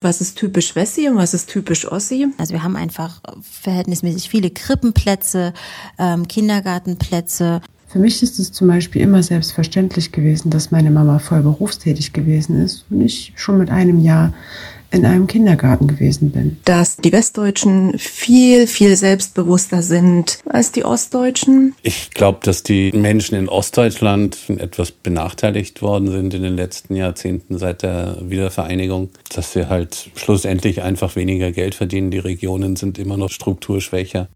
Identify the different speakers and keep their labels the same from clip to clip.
Speaker 1: Was ist typisch Wessi und was ist typisch Ossi?
Speaker 2: Also wir haben einfach verhältnismäßig viele Krippenplätze, ähm, Kindergartenplätze.
Speaker 3: Für mich ist es zum Beispiel immer selbstverständlich gewesen, dass meine Mama voll berufstätig gewesen ist und ich schon mit einem Jahr in einem Kindergarten gewesen bin.
Speaker 1: Dass die Westdeutschen viel, viel selbstbewusster sind als die Ostdeutschen.
Speaker 4: Ich glaube, dass die Menschen in Ostdeutschland etwas benachteiligt worden sind in den letzten Jahrzehnten seit der Wiedervereinigung. Dass sie halt schlussendlich einfach weniger Geld verdienen. Die Regionen sind immer noch strukturschwächer.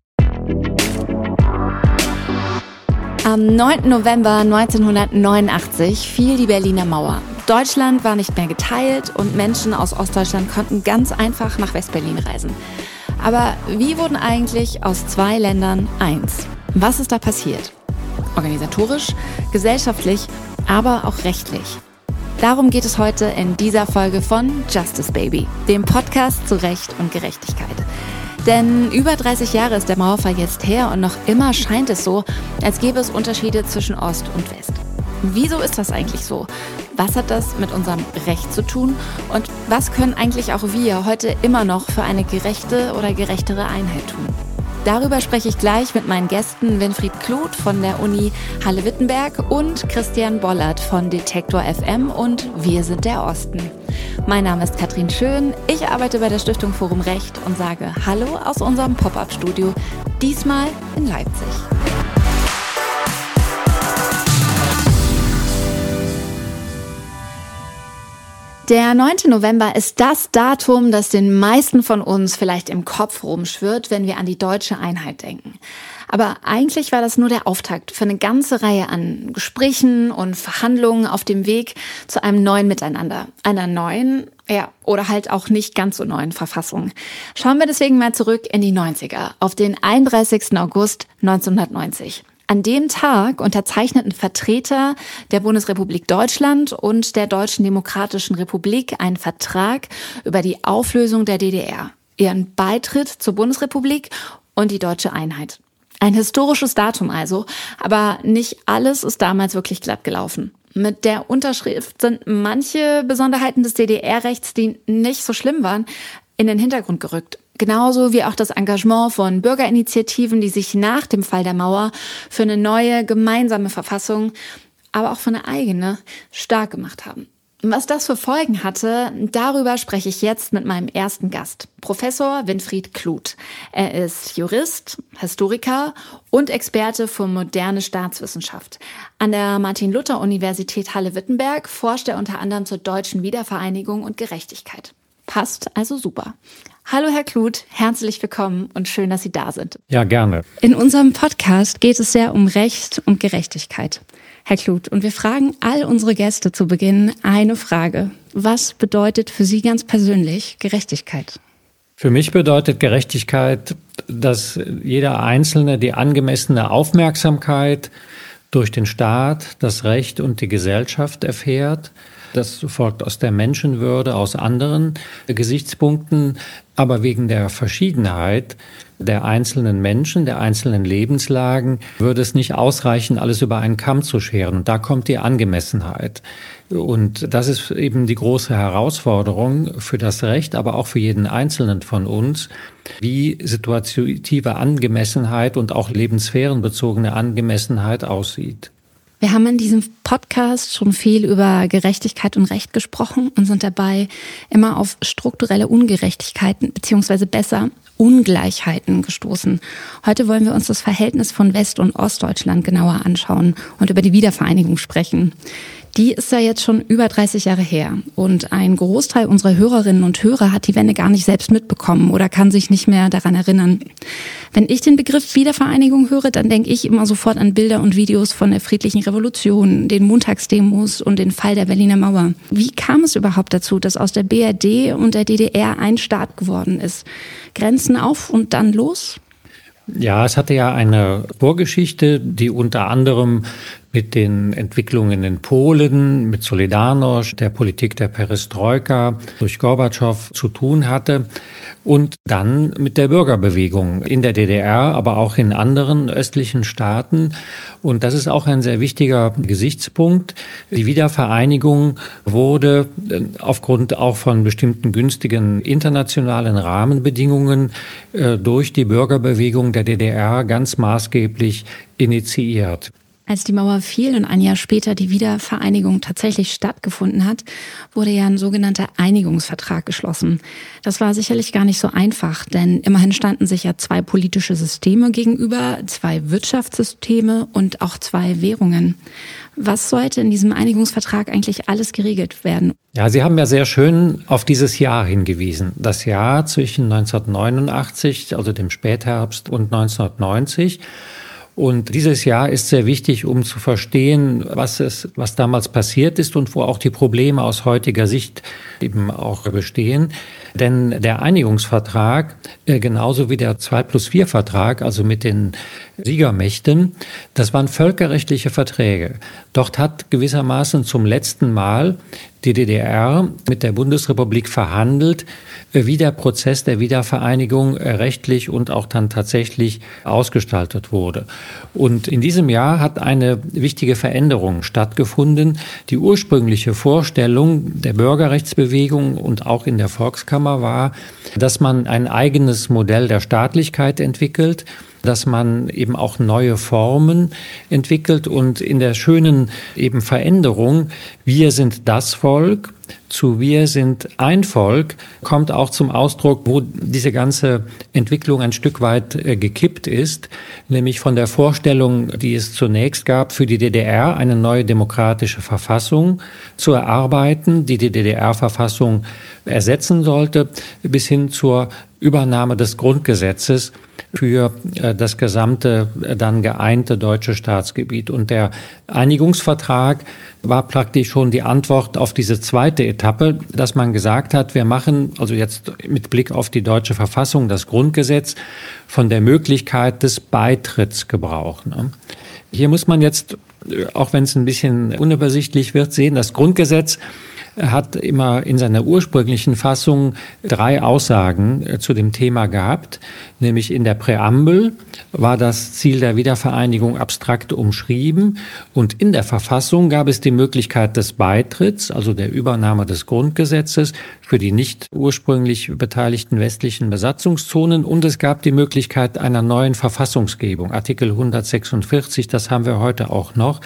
Speaker 5: Am 9. November 1989 fiel die Berliner Mauer. Deutschland war nicht mehr geteilt und Menschen aus Ostdeutschland konnten ganz einfach nach Westberlin reisen. Aber wie wurden eigentlich aus zwei Ländern eins? Was ist da passiert? Organisatorisch, gesellschaftlich, aber auch rechtlich. Darum geht es heute in dieser Folge von Justice Baby, dem Podcast zu Recht und Gerechtigkeit. Denn über 30 Jahre ist der Mauerfall jetzt her und noch immer scheint es so, als gäbe es Unterschiede zwischen Ost und West. Wieso ist das eigentlich so? Was hat das mit unserem Recht zu tun? Und was können eigentlich auch wir heute immer noch für eine gerechte oder gerechtere Einheit tun? Darüber spreche ich gleich mit meinen Gästen Winfried Kluth von der Uni Halle-Wittenberg und Christian Bollert von Detektor FM und Wir sind der Osten. Mein Name ist Katrin Schön, ich arbeite bei der Stiftung Forum Recht und sage Hallo aus unserem Pop-up-Studio, diesmal in Leipzig. Der 9. November ist das Datum, das den meisten von uns vielleicht im Kopf rumschwirrt, wenn wir an die deutsche Einheit denken. Aber eigentlich war das nur der Auftakt für eine ganze Reihe an Gesprächen und Verhandlungen auf dem Weg zu einem neuen Miteinander. Einer neuen, ja, oder halt auch nicht ganz so neuen Verfassung. Schauen wir deswegen mal zurück in die 90er, auf den 31. August 1990. An dem Tag unterzeichneten Vertreter der Bundesrepublik Deutschland und der Deutschen Demokratischen Republik einen Vertrag über die Auflösung der DDR, ihren Beitritt zur Bundesrepublik und die deutsche Einheit. Ein historisches Datum also, aber nicht alles ist damals wirklich glatt gelaufen. Mit der Unterschrift sind manche Besonderheiten des DDR-Rechts, die nicht so schlimm waren, in den Hintergrund gerückt. Genauso wie auch das Engagement von Bürgerinitiativen, die sich nach dem Fall der Mauer für eine neue gemeinsame Verfassung, aber auch für eine eigene stark gemacht haben. Was das für Folgen hatte, darüber spreche ich jetzt mit meinem ersten Gast, Professor Winfried Kluth. Er ist Jurist, Historiker und Experte für moderne Staatswissenschaft. An der Martin-Luther-Universität Halle-Wittenberg forscht er unter anderem zur deutschen Wiedervereinigung und Gerechtigkeit. Passt also super. Hallo Herr Kluth, herzlich willkommen und schön, dass Sie da sind.
Speaker 6: Ja, gerne.
Speaker 5: In unserem Podcast geht es sehr um Recht und Gerechtigkeit. Herr Kluth, und wir fragen all unsere Gäste zu Beginn eine Frage. Was bedeutet für Sie ganz persönlich Gerechtigkeit?
Speaker 6: Für mich bedeutet Gerechtigkeit, dass jeder Einzelne die angemessene Aufmerksamkeit durch den Staat, das Recht und die Gesellschaft erfährt, das folgt aus der Menschenwürde, aus anderen Gesichtspunkten, aber wegen der Verschiedenheit der einzelnen Menschen, der einzelnen Lebenslagen, würde es nicht ausreichen, alles über einen Kamm zu scheren. Da kommt die Angemessenheit. Und das ist eben die große Herausforderung für das Recht, aber auch für jeden Einzelnen von uns, wie situative Angemessenheit und auch lebenssphärenbezogene Angemessenheit aussieht.
Speaker 5: Wir haben in diesem Podcast schon viel über Gerechtigkeit und Recht gesprochen und sind dabei immer auf strukturelle Ungerechtigkeiten beziehungsweise besser Ungleichheiten gestoßen. Heute wollen wir uns das Verhältnis von West- und Ostdeutschland genauer anschauen und über die Wiedervereinigung sprechen. Die ist ja jetzt schon über 30 Jahre her. Und ein Großteil unserer Hörerinnen und Hörer hat die Wende gar nicht selbst mitbekommen oder kann sich nicht mehr daran erinnern. Wenn ich den Begriff Wiedervereinigung höre, dann denke ich immer sofort an Bilder und Videos von der friedlichen Revolution, den Montagsdemos und den Fall der Berliner Mauer. Wie kam es überhaupt dazu, dass aus der BRD und der DDR ein Staat geworden ist? Grenzen auf und dann los?
Speaker 6: Ja, es hatte ja eine Vorgeschichte, die unter anderem mit den Entwicklungen in Polen, mit Solidarność, der Politik der Perestroika durch Gorbatschow zu tun hatte und dann mit der Bürgerbewegung in der DDR, aber auch in anderen östlichen Staaten. Und das ist auch ein sehr wichtiger Gesichtspunkt. Die Wiedervereinigung wurde äh, aufgrund auch von bestimmten günstigen internationalen Rahmenbedingungen äh, durch die Bürgerbewegung der DDR ganz maßgeblich initiiert.
Speaker 5: Als die Mauer fiel und ein Jahr später die Wiedervereinigung tatsächlich stattgefunden hat, wurde ja ein sogenannter Einigungsvertrag geschlossen. Das war sicherlich gar nicht so einfach, denn immerhin standen sich ja zwei politische Systeme gegenüber, zwei Wirtschaftssysteme und auch zwei Währungen. Was sollte in diesem Einigungsvertrag eigentlich alles geregelt werden?
Speaker 6: Ja, Sie haben ja sehr schön auf dieses Jahr hingewiesen. Das Jahr zwischen 1989, also dem Spätherbst und 1990. Und dieses Jahr ist sehr wichtig, um zu verstehen, was es, was damals passiert ist und wo auch die Probleme aus heutiger Sicht eben auch bestehen. Denn der Einigungsvertrag, äh, genauso wie der 2 plus 4 Vertrag, also mit den Siegermächten, das waren völkerrechtliche Verträge. Dort hat gewissermaßen zum letzten Mal die DDR mit der Bundesrepublik verhandelt, wie der Prozess der Wiedervereinigung rechtlich und auch dann tatsächlich ausgestaltet wurde. Und in diesem Jahr hat eine wichtige Veränderung stattgefunden. Die ursprüngliche Vorstellung der Bürgerrechtsbewegung und auch in der Volkskammer war, dass man ein eigenes Modell der Staatlichkeit entwickelt, dass man eben auch neue Formen entwickelt und in der schönen eben Veränderung, wir sind das Volk, zu wir sind ein Volk kommt auch zum Ausdruck, wo diese ganze Entwicklung ein Stück weit äh, gekippt ist, nämlich von der Vorstellung, die es zunächst gab, für die DDR eine neue demokratische Verfassung zu erarbeiten, die die DDR-Verfassung ersetzen sollte, bis hin zur Übernahme des Grundgesetzes für äh, das gesamte äh, dann geeinte deutsche Staatsgebiet. Und der Einigungsvertrag war praktisch schon die Antwort auf diese zweite Etappe, dass man gesagt hat, wir machen also jetzt mit Blick auf die deutsche Verfassung das Grundgesetz von der Möglichkeit des Beitritts Gebrauch. Ne? Hier muss man jetzt, äh, auch wenn es ein bisschen unübersichtlich wird, sehen, das Grundgesetz hat immer in seiner ursprünglichen Fassung drei Aussagen äh, zu dem Thema gehabt, nämlich in der Präambel war das Ziel der Wiedervereinigung abstrakt umschrieben. Und in der Verfassung gab es die Möglichkeit des Beitritts, also der Übernahme des Grundgesetzes für die nicht ursprünglich beteiligten westlichen Besatzungszonen. Und es gab die Möglichkeit einer neuen Verfassungsgebung, Artikel 146, das haben wir heute auch noch.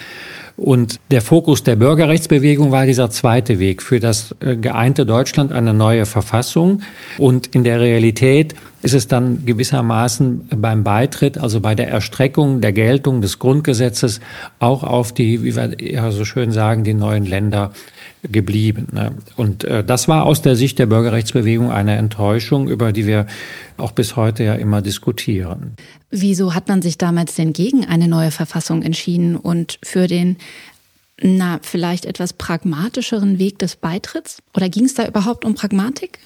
Speaker 6: Und der Fokus der Bürgerrechtsbewegung war dieser zweite Weg für das äh, geeinte Deutschland, eine neue Verfassung. Und in der Realität ist es dann gewissermaßen beim Beitritt, also bei der Erstreckung der Geltung des Grundgesetzes auch auf die, wie wir ja so schön sagen, die neuen Länder geblieben. Ne? Und äh, das war aus der Sicht der Bürgerrechtsbewegung eine Enttäuschung, über die wir auch bis heute ja immer diskutieren.
Speaker 5: Wieso hat man sich damals denn gegen eine neue Verfassung entschieden und für den na, vielleicht etwas pragmatischeren Weg des Beitritts? Oder ging es da überhaupt um Pragmatik?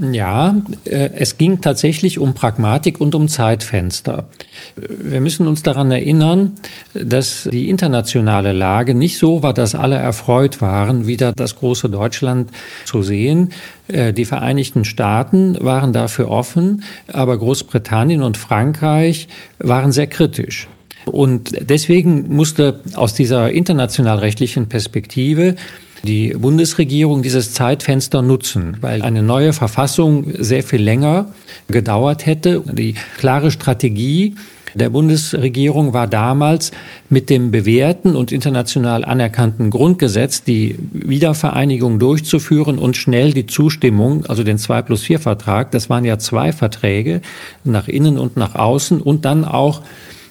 Speaker 6: Ja, äh, es ging tatsächlich um Pragmatik und um Zeitfenster. Wir müssen uns daran erinnern, dass die internationale Lage nicht so war, dass alle erfreut waren, wieder das große Deutschland zu sehen. Äh, die Vereinigten Staaten waren dafür offen, aber Großbritannien und Frankreich waren sehr kritisch. Und deswegen musste aus dieser international rechtlichen Perspektive die Bundesregierung dieses Zeitfenster nutzen, weil eine neue Verfassung sehr viel länger gedauert hätte. Die klare Strategie der Bundesregierung war damals mit dem bewährten und international anerkannten Grundgesetz die Wiedervereinigung durchzuführen und schnell die Zustimmung, also den 2 plus 4 Vertrag, das waren ja zwei Verträge, nach innen und nach außen und dann auch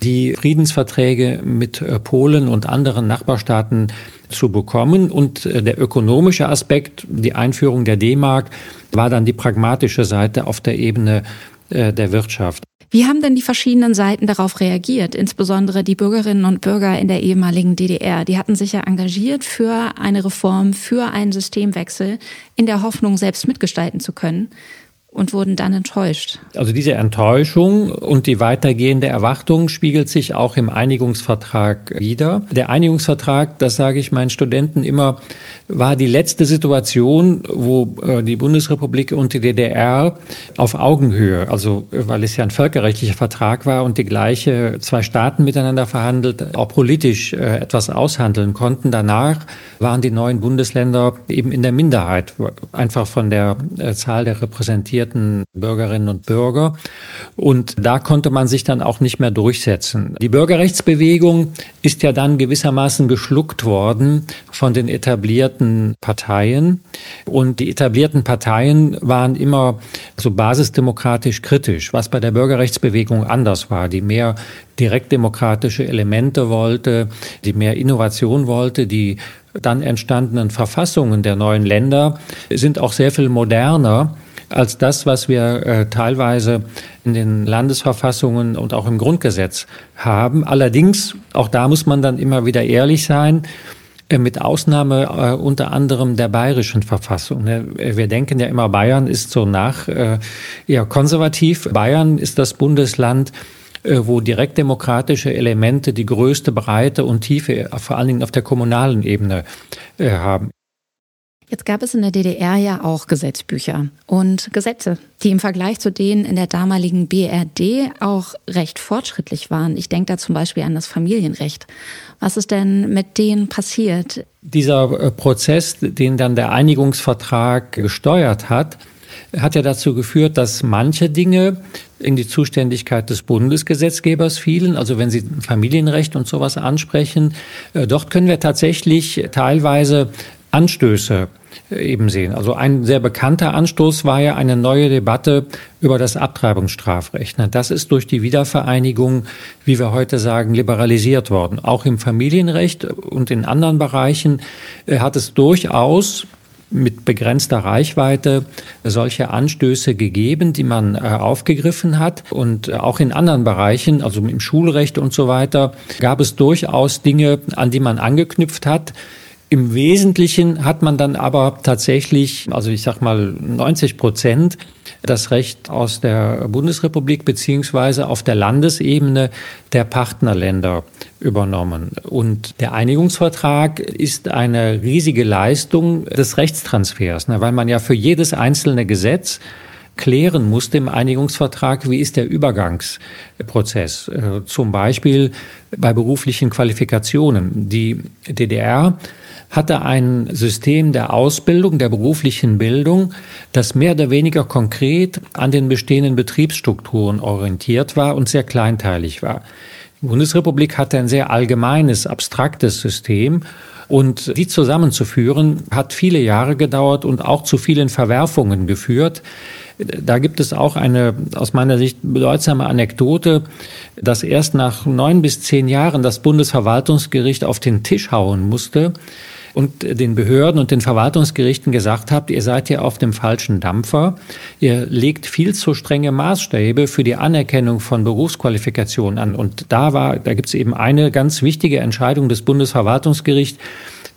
Speaker 6: die Friedensverträge mit Polen und anderen Nachbarstaaten zu bekommen. Und äh, der ökonomische Aspekt, die Einführung der D-Mark, war dann die pragmatische Seite auf der Ebene äh, der Wirtschaft.
Speaker 5: Wie haben denn die verschiedenen Seiten darauf reagiert, insbesondere die Bürgerinnen und Bürger in der ehemaligen DDR? Die hatten sich ja engagiert für eine Reform, für einen Systemwechsel, in der Hoffnung, selbst mitgestalten zu können. Und wurden dann enttäuscht.
Speaker 6: Also diese Enttäuschung und die weitergehende Erwartung spiegelt sich auch im Einigungsvertrag wider. Der Einigungsvertrag, das sage ich meinen Studenten immer, war die letzte Situation, wo äh, die Bundesrepublik und die DDR auf Augenhöhe, also weil es ja ein völkerrechtlicher Vertrag war und die gleiche zwei Staaten miteinander verhandelt, auch politisch äh, etwas aushandeln konnten. Danach waren die neuen Bundesländer eben in der Minderheit, einfach von der äh, Zahl der repräsentierten Bürgerinnen und Bürger. Und da konnte man sich dann auch nicht mehr durchsetzen. Die Bürgerrechtsbewegung ist ja dann gewissermaßen geschluckt worden von den etablierten Parteien. Und die etablierten Parteien waren immer so basisdemokratisch kritisch, was bei der Bürgerrechtsbewegung anders war, die mehr direktdemokratische Elemente wollte, die mehr Innovation wollte, die dann entstandenen Verfassungen der neuen Länder sind auch sehr viel moderner als das, was wir äh, teilweise in den Landesverfassungen und auch im Grundgesetz haben. Allerdings, auch da muss man dann immer wieder ehrlich sein, äh, mit Ausnahme äh, unter anderem der bayerischen Verfassung. Ne? Wir denken ja immer, Bayern ist so nach äh, eher konservativ. Bayern ist das Bundesland, äh, wo direktdemokratische Elemente die größte Breite und Tiefe, vor allen Dingen auf der kommunalen Ebene, äh, haben.
Speaker 5: Jetzt gab es in der DDR ja auch Gesetzbücher und Gesetze, die im Vergleich zu denen in der damaligen BRD auch recht fortschrittlich waren. Ich denke da zum Beispiel an das Familienrecht. Was ist denn mit denen passiert?
Speaker 6: Dieser äh, Prozess, den dann der Einigungsvertrag gesteuert hat, hat ja dazu geführt, dass manche Dinge in die Zuständigkeit des Bundesgesetzgebers fielen. Also wenn Sie Familienrecht und sowas ansprechen, äh, dort können wir tatsächlich teilweise Anstöße äh, eben sehen. Also ein sehr bekannter Anstoß war ja eine neue Debatte über das Abtreibungsstrafrecht. Das ist durch die Wiedervereinigung, wie wir heute sagen, liberalisiert worden. Auch im Familienrecht und in anderen Bereichen äh, hat es durchaus mit begrenzter Reichweite solche Anstöße gegeben, die man äh, aufgegriffen hat. Und auch in anderen Bereichen, also im Schulrecht und so weiter, gab es durchaus Dinge, an die man angeknüpft hat. Im Wesentlichen hat man dann aber tatsächlich, also ich sag mal 90 Prozent das Recht aus der Bundesrepublik beziehungsweise auf der Landesebene der Partnerländer übernommen. Und der Einigungsvertrag ist eine riesige Leistung des Rechtstransfers, ne, weil man ja für jedes einzelne Gesetz klären musste im Einigungsvertrag, wie ist der Übergangsprozess. Äh, zum Beispiel bei beruflichen Qualifikationen. Die DDR hatte ein System der Ausbildung, der beruflichen Bildung, das mehr oder weniger konkret an den bestehenden Betriebsstrukturen orientiert war und sehr kleinteilig war. Die Bundesrepublik hatte ein sehr allgemeines, abstraktes System und die zusammenzuführen hat viele Jahre gedauert und auch zu vielen Verwerfungen geführt. Da gibt es auch eine aus meiner Sicht bedeutsame Anekdote, dass erst nach neun bis zehn Jahren das Bundesverwaltungsgericht auf den Tisch hauen musste, und den Behörden und den Verwaltungsgerichten gesagt habt, ihr seid hier auf dem falschen Dampfer. Ihr legt viel zu strenge Maßstäbe für die Anerkennung von Berufsqualifikationen an. Und da war, da gibt es eben eine ganz wichtige Entscheidung des Bundesverwaltungsgerichts,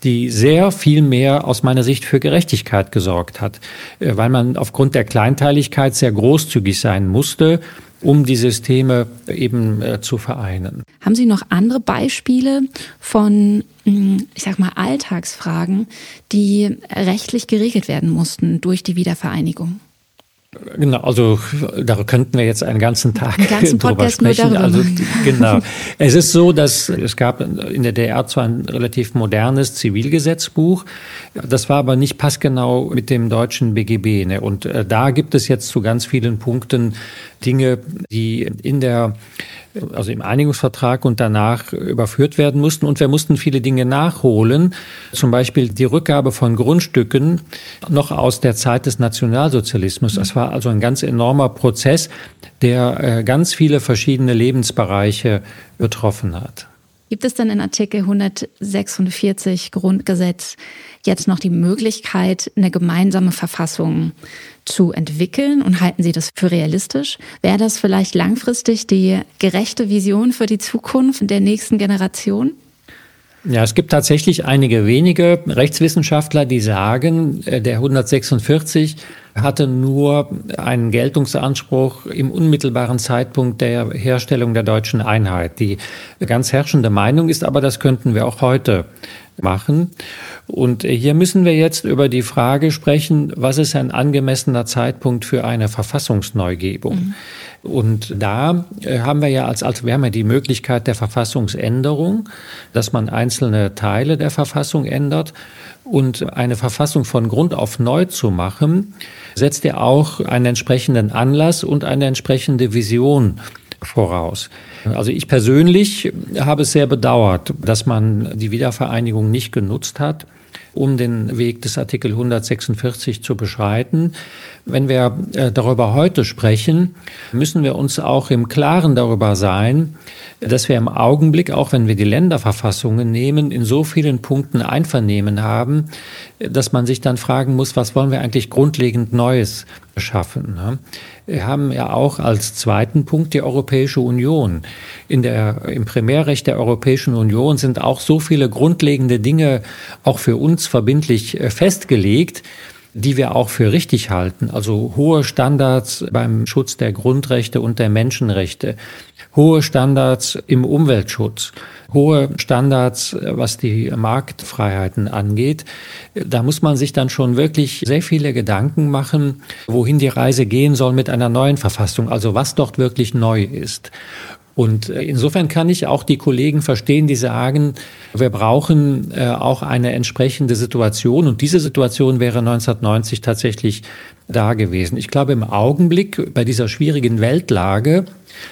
Speaker 6: die sehr viel mehr aus meiner Sicht für Gerechtigkeit gesorgt hat, äh, weil man aufgrund der Kleinteiligkeit sehr großzügig sein musste um die Systeme eben äh, zu vereinen.
Speaker 5: Haben Sie noch andere Beispiele von, hm, ich sag mal, Alltagsfragen, die rechtlich geregelt werden mussten durch die Wiedervereinigung?
Speaker 6: Genau, also da könnten wir jetzt einen ganzen Tag einen ganzen drüber sprechen. Darüber. Also genau. Es ist so, dass es gab in der DR zwar ein relativ modernes Zivilgesetzbuch, das war aber nicht passgenau mit dem deutschen BGB. Ne? Und äh, da gibt es jetzt zu ganz vielen Punkten Dinge, die in der also im Einigungsvertrag und danach überführt werden mussten. Und wir mussten viele Dinge nachholen. Zum Beispiel die Rückgabe von Grundstücken noch aus der Zeit des Nationalsozialismus. Das war also ein ganz enormer Prozess, der äh, ganz viele verschiedene Lebensbereiche betroffen hat.
Speaker 5: Gibt es denn in Artikel 146 Grundgesetz jetzt noch die Möglichkeit, eine gemeinsame Verfassung zu entwickeln und halten Sie das für realistisch? Wäre das vielleicht langfristig die gerechte Vision für die Zukunft der nächsten Generation?
Speaker 6: Ja, es gibt tatsächlich einige wenige Rechtswissenschaftler, die sagen, äh, der 146 hatte nur einen Geltungsanspruch im unmittelbaren Zeitpunkt der Herstellung der deutschen Einheit. Die ganz herrschende Meinung ist aber, das könnten wir auch heute machen. Und hier müssen wir jetzt über die Frage sprechen, was ist ein angemessener Zeitpunkt für eine Verfassungsneugebung? Mhm. Und da äh, haben wir ja als, als wir haben ja die Möglichkeit der Verfassungsänderung, dass man einzelne Teile der Verfassung ändert. Und eine Verfassung von Grund auf neu zu machen, setzt ja auch einen entsprechenden Anlass und eine entsprechende Vision voraus. Also ich persönlich habe es sehr bedauert, dass man die Wiedervereinigung nicht genutzt hat, um den Weg des Artikel 146 zu beschreiten. Wenn wir äh, darüber heute sprechen, müssen wir uns auch im Klaren darüber sein, dass wir im Augenblick, auch wenn wir die Länderverfassungen nehmen, in so vielen Punkten Einvernehmen haben, dass man sich dann fragen muss, was wollen wir eigentlich grundlegend Neues schaffen. Ne? Wir haben ja auch als zweiten Punkt die Europäische Union. In der, Im Primärrecht der Europäischen Union sind auch so viele grundlegende Dinge auch für uns verbindlich äh, festgelegt, die wir auch für richtig halten. Also hohe Standards beim Schutz der Grundrechte und der Menschenrechte, hohe Standards im Umweltschutz, hohe Standards, was die Marktfreiheiten angeht. Da muss man sich dann schon wirklich sehr viele Gedanken machen, wohin die Reise gehen soll mit einer neuen Verfassung, also was dort wirklich neu ist. Und insofern kann ich auch die Kollegen verstehen, die sagen, wir brauchen äh, auch eine entsprechende Situation. Und diese Situation wäre 1990 tatsächlich da gewesen. Ich glaube, im Augenblick bei dieser schwierigen Weltlage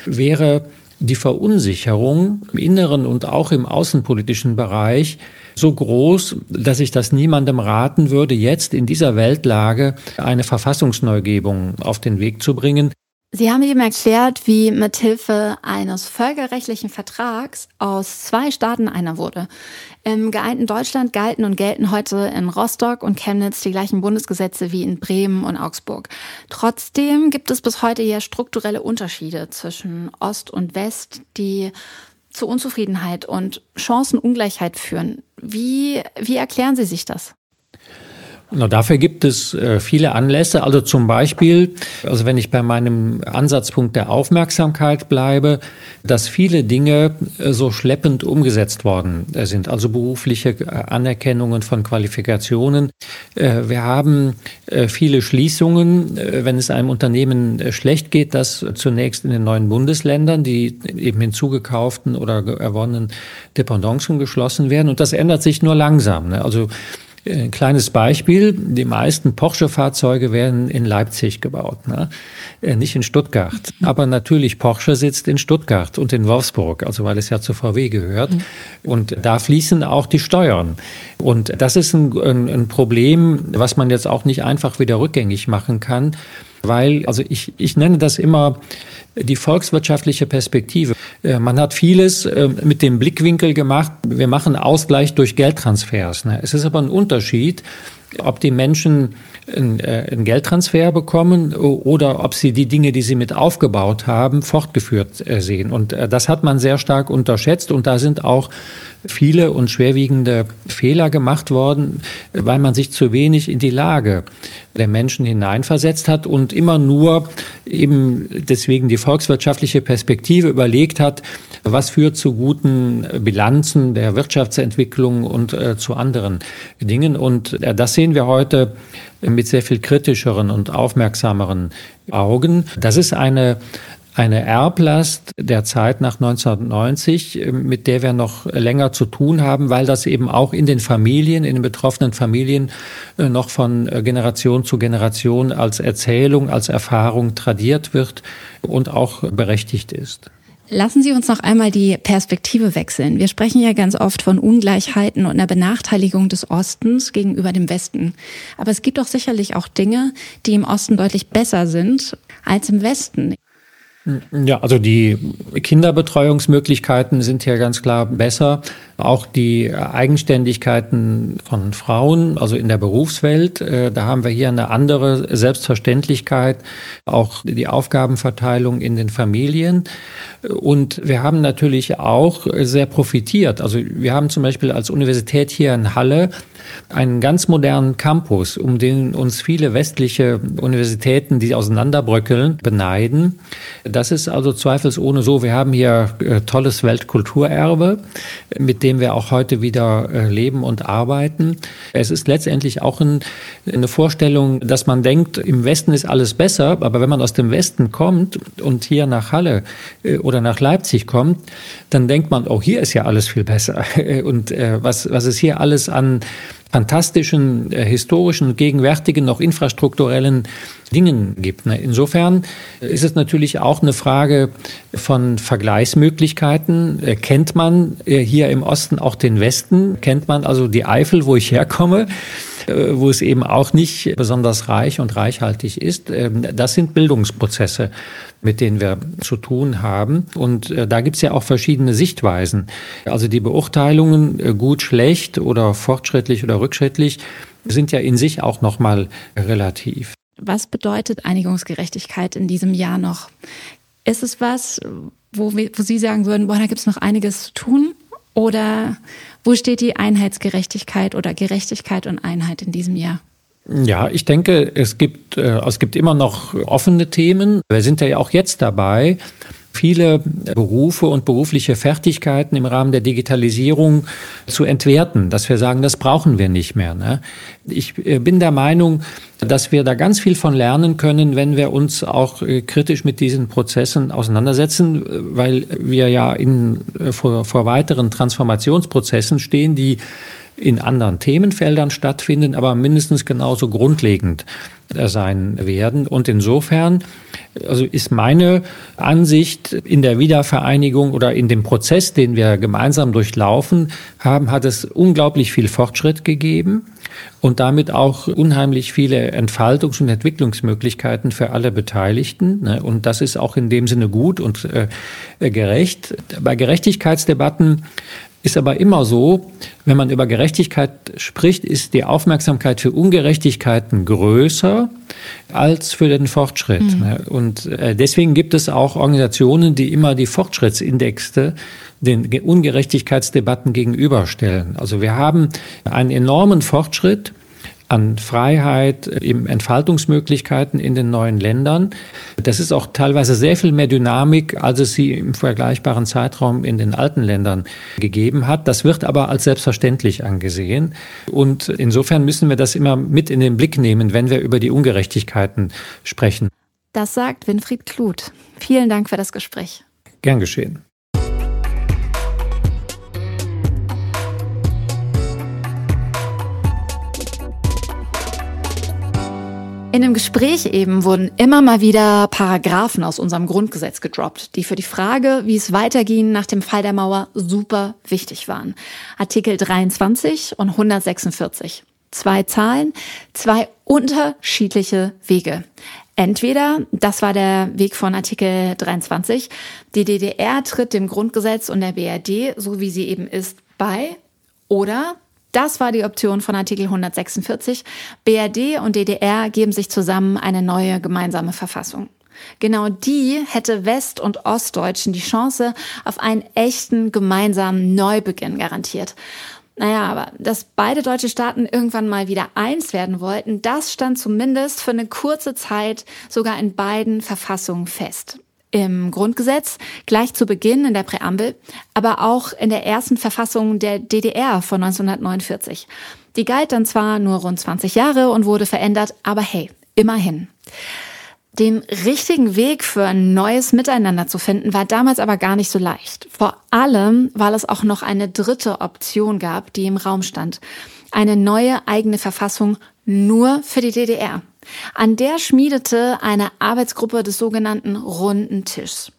Speaker 6: wäre die Verunsicherung im inneren und auch im außenpolitischen Bereich so groß, dass ich das niemandem raten würde, jetzt in dieser Weltlage eine Verfassungsneugebung auf den Weg zu bringen.
Speaker 5: Sie haben eben erklärt, wie mithilfe eines völkerrechtlichen Vertrags aus zwei Staaten einer wurde. Im geeinten Deutschland galten und gelten heute in Rostock und Chemnitz die gleichen Bundesgesetze wie in Bremen und Augsburg. Trotzdem gibt es bis heute ja strukturelle Unterschiede zwischen Ost und West, die zu Unzufriedenheit und Chancenungleichheit führen. Wie, wie erklären Sie sich das?
Speaker 6: Na, dafür gibt es äh, viele Anlässe. Also zum Beispiel, also wenn ich bei meinem Ansatzpunkt der Aufmerksamkeit bleibe, dass viele Dinge äh, so schleppend umgesetzt worden äh, sind. Also berufliche äh, Anerkennungen von Qualifikationen. Äh, wir haben viele Schließungen, wenn es einem Unternehmen schlecht geht, das zunächst in den neuen Bundesländern, die eben hinzugekauften oder erwonnenen Dependancen geschlossen werden. Und das ändert sich nur langsam. Ne? Also ein kleines Beispiel. Die meisten Porsche-Fahrzeuge werden in Leipzig gebaut, ne? Äh, nicht in Stuttgart. Aber natürlich, Porsche sitzt in Stuttgart und in Wolfsburg, also weil es ja zu VW gehört. Und da fließen auch die Steuern. Und das ist ein, ein, ein Problem, was man jetzt auch nicht einfach wieder rückgängig machen kann weil, also ich, ich nenne das immer die volkswirtschaftliche Perspektive. Äh, man hat vieles äh, mit dem Blickwinkel gemacht, wir machen Ausgleich durch Geldtransfers. Ne? Es ist aber ein Unterschied, ob die Menschen einen, äh, einen Geldtransfer bekommen oder ob sie die Dinge, die sie mit aufgebaut haben, fortgeführt sehen. Und das hat man sehr stark unterschätzt und da sind auch viele und schwerwiegende Fehler gemacht worden, weil man sich zu wenig in die Lage der Menschen hineinversetzt hat und immer nur eben deswegen die volkswirtschaftliche Perspektive überlegt hat, was führt zu guten Bilanzen der Wirtschaftsentwicklung und äh, zu anderen Dingen. Und äh, das sehen wir heute mit sehr viel kritischeren und aufmerksameren Augen. Das ist eine eine Erblast der Zeit nach 1990, äh, mit der wir noch länger zu tun haben, weil das eben auch in den Familien, in den betroffenen Familien äh, noch von äh, Generation zu Generation als Erzählung, als Erfahrung tradiert wird und auch berechtigt ist.
Speaker 5: Lassen Sie uns noch einmal die Perspektive wechseln. Wir sprechen ja ganz oft von Ungleichheiten und einer Benachteiligung des Ostens gegenüber dem Westen. Aber es gibt doch sicherlich auch Dinge, die im Osten deutlich besser sind als im Westen.
Speaker 6: Ja, also die Kinderbetreuungsmöglichkeiten sind hier ganz klar besser auch die Eigenständigkeiten von Frauen, also in der Berufswelt. Äh, da haben wir hier eine andere Selbstverständlichkeit, auch die Aufgabenverteilung in den Familien. Und wir haben natürlich auch sehr profitiert. Also wir haben zum Beispiel als Universität hier in Halle einen ganz modernen Campus, um den uns viele westliche Universitäten, die auseinanderbröckeln, beneiden. Das ist also zweifelsohne so. Wir haben hier äh, tolles Weltkulturerbe, mit dem wir auch heute wieder äh, leben und arbeiten. Es ist letztendlich auch ein, eine Vorstellung, dass man denkt, im Westen ist alles besser, aber wenn man aus dem Westen kommt und hier nach Halle äh, oder nach Leipzig kommt, dann denkt man, oh, hier ist ja alles viel besser. Und was, was es hier alles an fantastischen, äh, historischen, gegenwärtigen, noch infrastrukturellen Dingen gibt. Ne? Insofern ist es natürlich auch eine Frage von Vergleichsmöglichkeiten. Äh, kennt man äh, hier im Osten auch den Westen? Kennt man also die Eifel, wo ich herkomme? Äh, wo es eben auch nicht besonders reich und reichhaltig ist. Ähm, das sind Bildungsprozesse, mit denen wir zu tun haben. Und äh, da gibt es ja auch verschiedene Sichtweisen. Also die Beurteilungen äh, gut, schlecht oder fortschrittlich oder rückschrittlich sind ja in sich auch nochmal relativ.
Speaker 5: Was bedeutet Einigungsgerechtigkeit in diesem Jahr noch? Ist es was, wo, wo Sie sagen würden, boah, da gibt es noch einiges zu tun? Oder wo steht die Einheitsgerechtigkeit oder Gerechtigkeit und Einheit in diesem Jahr?
Speaker 6: Ja, ich denke, es gibt, äh, es gibt immer noch offene Themen. Wir sind ja auch jetzt dabei, viele Berufe und berufliche Fertigkeiten im Rahmen der Digitalisierung zu entwerten, dass wir sagen, das brauchen wir nicht mehr. Ne? Ich äh, bin der Meinung, dass wir da ganz viel von lernen können, wenn wir uns auch äh, kritisch mit diesen Prozessen auseinandersetzen, weil wir ja in, äh, vor, vor weiteren Transformationsprozessen stehen, die in anderen Themenfeldern stattfinden, aber mindestens genauso grundlegend sein werden. Und insofern also ist meine Ansicht in der Wiedervereinigung oder in dem Prozess, den wir gemeinsam durchlaufen haben, hat es unglaublich viel Fortschritt gegeben und damit auch unheimlich viele Entfaltungs- und Entwicklungsmöglichkeiten für alle Beteiligten. Ne? Und das ist auch in dem Sinne gut und äh, gerecht. Bei Gerechtigkeitsdebatten ist aber immer so, wenn man über Gerechtigkeit spricht, ist die Aufmerksamkeit für Ungerechtigkeiten größer als für den Fortschritt. Mhm. Und äh, deswegen gibt es auch Organisationen, die immer die Fortschrittsindexe den Ungerechtigkeitsdebatten gegenüberstellen. Also wir haben einen enormen Fortschritt an Freiheit, eben Entfaltungsmöglichkeiten in den neuen Ländern. Das ist auch teilweise sehr viel mehr Dynamik, als es sie im vergleichbaren Zeitraum in den alten Ländern gegeben hat. Das wird aber als selbstverständlich angesehen. Und insofern müssen wir das immer mit in den Blick nehmen, wenn wir über die Ungerechtigkeiten sprechen.
Speaker 5: Das sagt Winfried Kluth. Vielen Dank für das Gespräch.
Speaker 6: Gern geschehen.
Speaker 5: In dem Gespräch eben wurden immer mal wieder Paragraphen aus unserem Grundgesetz gedroppt, die für die Frage, wie es weiterging nach dem Fall der Mauer, super wichtig waren. Artikel 23 und 146. Zwei Zahlen, zwei unterschiedliche Wege. Entweder, das war der Weg von Artikel 23, die DDR tritt dem Grundgesetz und der BRD, so wie sie eben ist, bei, oder das war die Option von Artikel 146. BRD und DDR geben sich zusammen eine neue gemeinsame Verfassung. Genau die hätte West- und Ostdeutschen die Chance auf einen echten gemeinsamen Neubeginn garantiert. Naja, aber dass beide deutsche Staaten irgendwann mal wieder eins werden wollten, das stand zumindest für eine kurze Zeit sogar in beiden Verfassungen fest im Grundgesetz, gleich zu Beginn in der Präambel, aber auch in der ersten Verfassung der DDR von 1949. Die galt dann zwar nur rund 20 Jahre und wurde verändert, aber hey, immerhin. Den richtigen Weg für ein neues Miteinander zu finden, war damals aber gar nicht so leicht. Vor allem, weil es auch noch eine dritte Option gab, die im Raum stand. Eine neue eigene Verfassung nur für die DDR. An der schmiedete eine Arbeitsgruppe des sogenannten Runden Tischs.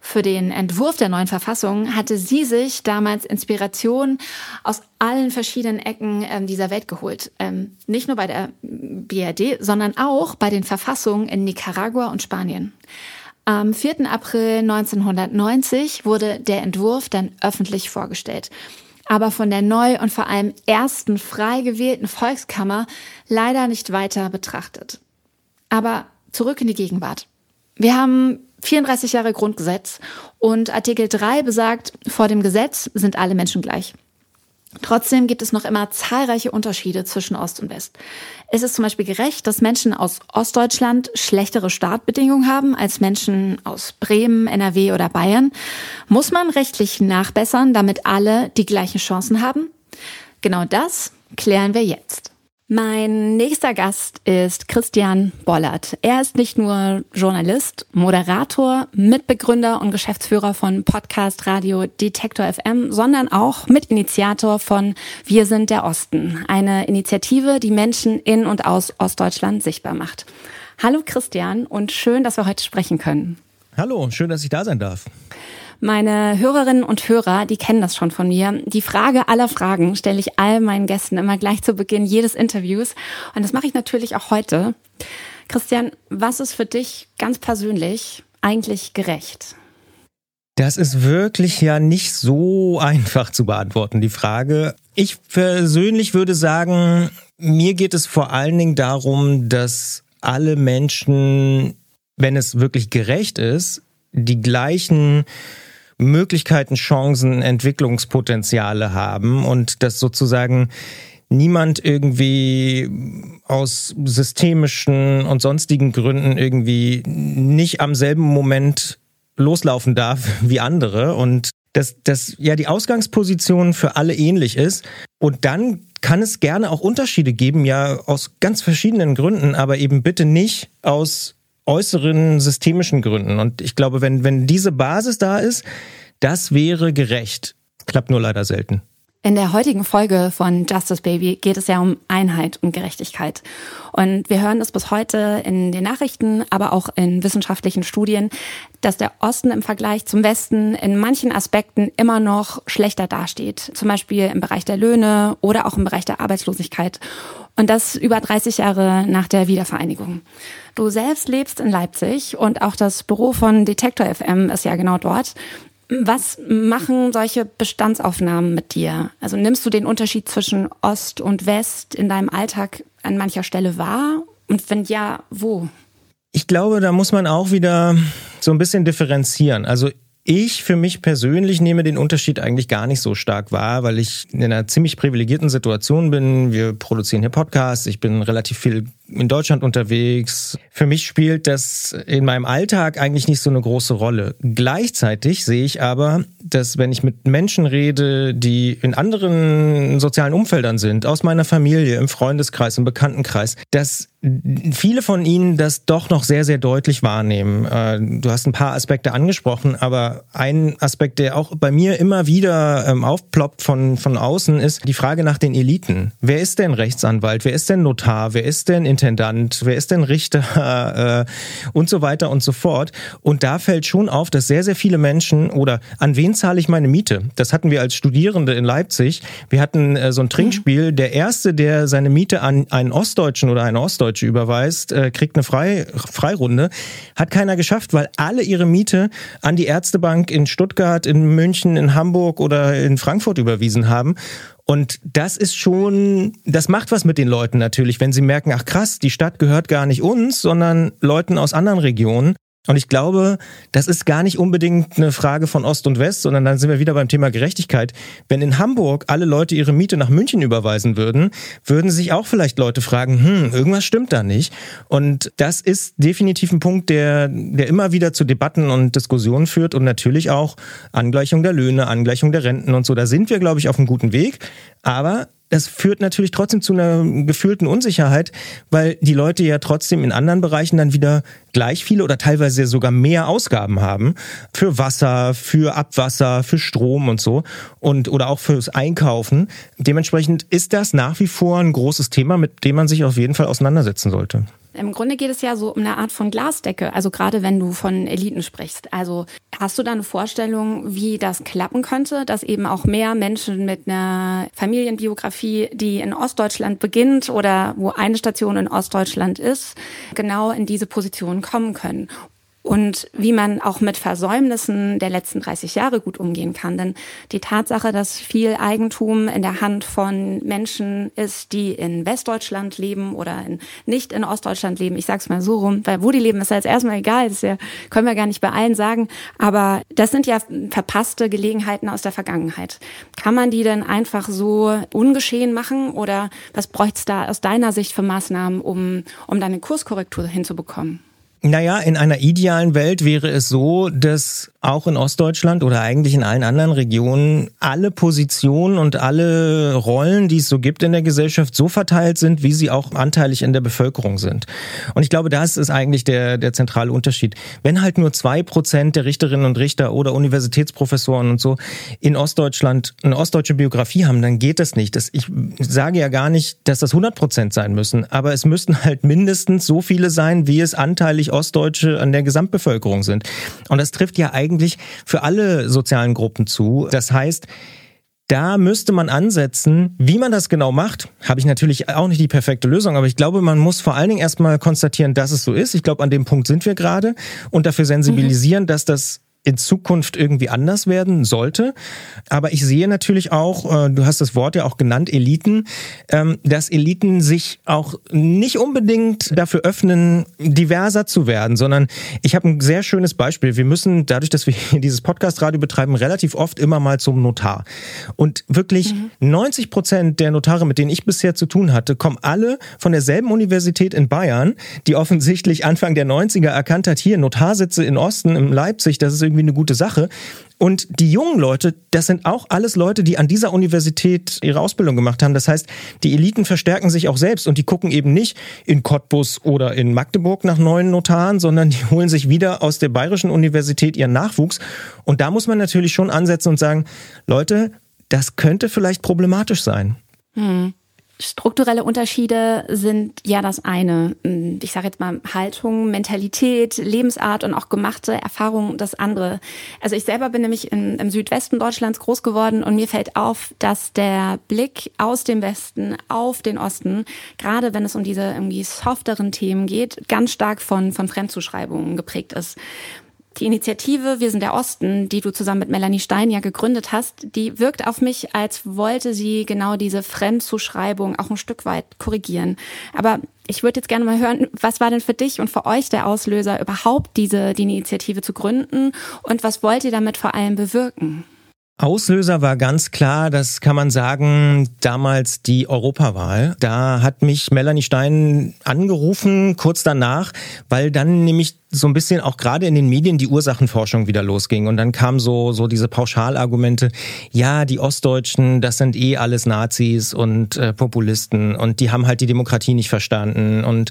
Speaker 5: Für den Entwurf der neuen Verfassung hatte sie sich damals Inspiration aus allen verschiedenen Ecken ähm, dieser Welt geholt. Ähm, nicht nur bei der BRD, sondern auch bei den Verfassungen in Nicaragua und Spanien. Am 4. April 1990 wurde der Entwurf dann öffentlich vorgestellt. Aber von der neu und vor allem ersten frei gewählten Volkskammer leider nicht weiter betrachtet. Aber zurück in die Gegenwart. Wir haben 34 Jahre Grundgesetz und Artikel 3 besagt, vor dem Gesetz sind alle Menschen gleich. Trotzdem gibt es noch immer zahlreiche Unterschiede zwischen Ost und West. Ist es zum Beispiel gerecht, dass Menschen aus Ostdeutschland schlechtere Startbedingungen haben als Menschen aus Bremen, NRW oder Bayern? Muss man rechtlich nachbessern, damit alle die gleichen Chancen haben? Genau das klären wir jetzt. Mein nächster Gast ist Christian Bollert. Er ist nicht nur Journalist, Moderator, Mitbegründer und Geschäftsführer von Podcast Radio Detektor FM, sondern auch Mitinitiator von Wir sind der Osten, eine Initiative, die Menschen in und aus Ostdeutschland sichtbar macht. Hallo Christian und schön, dass wir heute sprechen können.
Speaker 7: Hallo, schön, dass ich da sein darf.
Speaker 5: Meine Hörerinnen und Hörer, die kennen das schon von mir. Die Frage aller Fragen stelle ich all meinen Gästen immer gleich zu Beginn jedes Interviews. Und das mache ich natürlich auch heute. Christian, was ist für dich ganz persönlich eigentlich gerecht?
Speaker 7: Das ist wirklich ja nicht so einfach zu beantworten, die Frage. Ich persönlich würde sagen, mir geht es vor allen Dingen darum, dass alle Menschen, wenn es wirklich gerecht ist, die gleichen Möglichkeiten, Chancen, Entwicklungspotenziale haben und dass sozusagen niemand irgendwie aus systemischen und sonstigen Gründen irgendwie nicht am selben Moment loslaufen darf wie andere und dass, dass ja die Ausgangsposition für alle ähnlich ist. Und dann kann es gerne auch Unterschiede geben, ja aus ganz verschiedenen Gründen, aber eben bitte nicht aus äußeren systemischen Gründen. Und ich glaube, wenn, wenn diese Basis da ist, das wäre gerecht. Klappt nur leider selten.
Speaker 5: In der heutigen Folge von Justice Baby geht es ja um Einheit und Gerechtigkeit. Und wir hören das bis heute in den Nachrichten, aber auch in wissenschaftlichen Studien, dass der Osten im Vergleich zum Westen in manchen Aspekten immer noch schlechter dasteht. Zum Beispiel im Bereich der Löhne oder auch im Bereich der Arbeitslosigkeit. Und das über 30 Jahre nach der Wiedervereinigung. Du selbst lebst in Leipzig und auch das Büro von Detektor FM ist ja genau dort. Was machen solche Bestandsaufnahmen mit dir? Also nimmst du den Unterschied zwischen Ost und West in deinem Alltag an mancher Stelle wahr? Und wenn ja, wo?
Speaker 7: Ich glaube, da muss man auch wieder so ein bisschen differenzieren. Also ich für mich persönlich nehme den Unterschied eigentlich gar nicht so stark wahr, weil ich in einer ziemlich privilegierten Situation bin. Wir produzieren hier Podcasts, ich bin relativ viel in Deutschland unterwegs. Für mich spielt das in meinem Alltag eigentlich nicht so eine große Rolle. Gleichzeitig sehe ich aber, dass wenn ich mit Menschen rede, die in anderen sozialen Umfeldern sind, aus meiner Familie, im Freundeskreis, im Bekanntenkreis, dass viele von ihnen das doch noch sehr, sehr deutlich wahrnehmen. Äh, du hast ein paar Aspekte angesprochen, aber ein Aspekt, der auch bei mir immer wieder ähm, aufploppt von, von außen, ist die Frage nach den Eliten. Wer ist denn Rechtsanwalt? Wer ist denn Notar? Wer ist denn Intendant? Wer ist denn Richter? Äh, und so weiter und so fort. Und da fällt schon auf, dass sehr, sehr viele Menschen oder an wen zahle ich meine Miete? Das hatten wir als Studierende in Leipzig. Wir hatten äh, so ein Trinkspiel. Der Erste, der seine Miete an einen Ostdeutschen oder eine Ostdeutsche Ostdeutsche überweist, äh, kriegt eine Frei Freirunde. Hat keiner geschafft, weil alle ihre Miete an die Ärztebank in Stuttgart, in München, in Hamburg oder in Frankfurt überwiesen haben. Und das ist schon, das macht was mit den Leuten natürlich, wenn sie merken, ach krass, die Stadt gehört gar nicht uns, sondern Leuten aus anderen Regionen. Und ich glaube, das ist gar nicht unbedingt eine Frage von Ost und West, sondern dann sind wir wieder beim Thema Gerechtigkeit. Wenn in Hamburg alle Leute ihre Miete nach München überweisen würden, würden sich auch vielleicht Leute fragen, hm, irgendwas stimmt da nicht. Und das ist definitiv ein Punkt, der, der immer wieder zu Debatten und Diskussionen führt und natürlich auch Angleichung der Löhne, Angleichung der Renten und so. Da sind wir, glaube ich, auf einem guten Weg. Aber das führt natürlich trotzdem zu einer gefühlten Unsicherheit, weil die Leute ja trotzdem in anderen Bereichen dann wieder gleich viele oder teilweise sogar mehr Ausgaben haben für Wasser, für Abwasser, für Strom und so und oder auch fürs Einkaufen. Dementsprechend ist das nach wie vor ein großes Thema, mit dem man sich auf jeden Fall auseinandersetzen sollte.
Speaker 5: Im Grunde geht es ja so um eine Art von Glasdecke, also gerade wenn du von Eliten sprichst. Also hast du da eine Vorstellung, wie das klappen könnte, dass eben auch mehr Menschen mit einer Familienbiografie, die in Ostdeutschland beginnt oder wo eine Station in Ostdeutschland ist, genau in diese Position kommen können? Und wie man auch mit Versäumnissen der letzten 30 Jahre gut umgehen kann. Denn die Tatsache, dass viel Eigentum in der Hand von Menschen ist, die in Westdeutschland leben oder in, nicht in Ostdeutschland leben, ich sage es mal so rum, weil wo die leben, ist ja jetzt erstmal egal, das ja, können wir gar nicht bei allen sagen, aber das sind ja verpasste Gelegenheiten aus der Vergangenheit. Kann man die denn einfach so ungeschehen machen oder was bräuchte es da aus deiner Sicht für Maßnahmen, um, um da eine Kurskorrektur hinzubekommen?
Speaker 7: Naja, in einer idealen Welt wäre es so, dass auch in Ostdeutschland oder eigentlich in allen anderen Regionen alle Positionen und alle Rollen, die es so gibt in der Gesellschaft, so verteilt sind, wie sie auch anteilig in der Bevölkerung sind. Und ich glaube, das ist eigentlich der, der zentrale Unterschied. Wenn halt nur zwei Prozent der Richterinnen und Richter oder Universitätsprofessoren und so in Ostdeutschland eine ostdeutsche Biografie haben, dann geht das nicht. Das, ich sage ja gar nicht, dass das 100 Prozent sein müssen, aber es müssten halt mindestens so viele sein, wie es anteilig Ostdeutsche an der Gesamtbevölkerung sind. Und das trifft ja eigentlich eigentlich für alle sozialen Gruppen zu. Das heißt, da müsste man ansetzen. Wie man das genau macht, habe ich natürlich auch nicht die perfekte Lösung, aber ich glaube, man muss vor allen Dingen erstmal konstatieren, dass es so ist. Ich glaube, an dem Punkt sind wir gerade und dafür sensibilisieren, mhm. dass das in Zukunft irgendwie anders werden sollte. Aber ich sehe natürlich auch, äh, du hast das Wort ja auch genannt, Eliten, ähm, dass Eliten sich auch nicht unbedingt dafür öffnen, diverser zu werden, sondern ich habe ein sehr schönes Beispiel. Wir müssen, dadurch, dass wir dieses Podcast-Radio betreiben, relativ oft immer mal zum Notar. Und wirklich mhm. 90 Prozent der Notare, mit denen ich bisher zu tun hatte, kommen alle von derselben Universität in Bayern, die offensichtlich Anfang der 90er erkannt hat, hier Notarsitze in Osten, in Leipzig, das ist irgendwie eine gute Sache. Und die jungen Leute, das sind auch alles Leute, die an dieser Universität ihre Ausbildung gemacht haben. Das heißt, die Eliten verstärken sich auch selbst und die gucken eben nicht in Cottbus oder in Magdeburg nach neuen Notaren, sondern die holen sich wieder aus der Bayerischen Universität ihren Nachwuchs. Und da muss man natürlich schon ansetzen und sagen, Leute, das könnte vielleicht problematisch sein.
Speaker 5: Hm. Strukturelle Unterschiede sind ja das eine. Ich sage jetzt mal Haltung, Mentalität, Lebensart und auch gemachte Erfahrung das andere. Also ich selber bin nämlich im, im, Südwesten Deutschlands groß geworden und mir fällt auf, dass der Blick aus dem Westen auf den Osten, gerade wenn es um diese irgendwie softeren Themen geht, ganz stark von, von Fremdzuschreibungen geprägt ist. Die Initiative Wir sind der Osten, die du zusammen mit Melanie Stein ja gegründet hast, die wirkt auf mich, als wollte sie genau diese Fremdzuschreibung auch ein Stück weit korrigieren. Aber ich würde jetzt gerne mal hören, was war denn für dich und für euch der Auslöser, überhaupt diese die Initiative zu gründen und was wollt ihr damit vor allem bewirken?
Speaker 7: Auslöser war ganz klar, das kann man sagen, damals die Europawahl. Da hat mich Melanie Stein angerufen, kurz danach, weil dann nämlich so ein bisschen auch gerade in den Medien die Ursachenforschung wieder losging. Und dann kam so, so diese Pauschalargumente, ja, die Ostdeutschen, das sind eh alles Nazis und äh, Populisten und die haben halt die Demokratie nicht verstanden. Und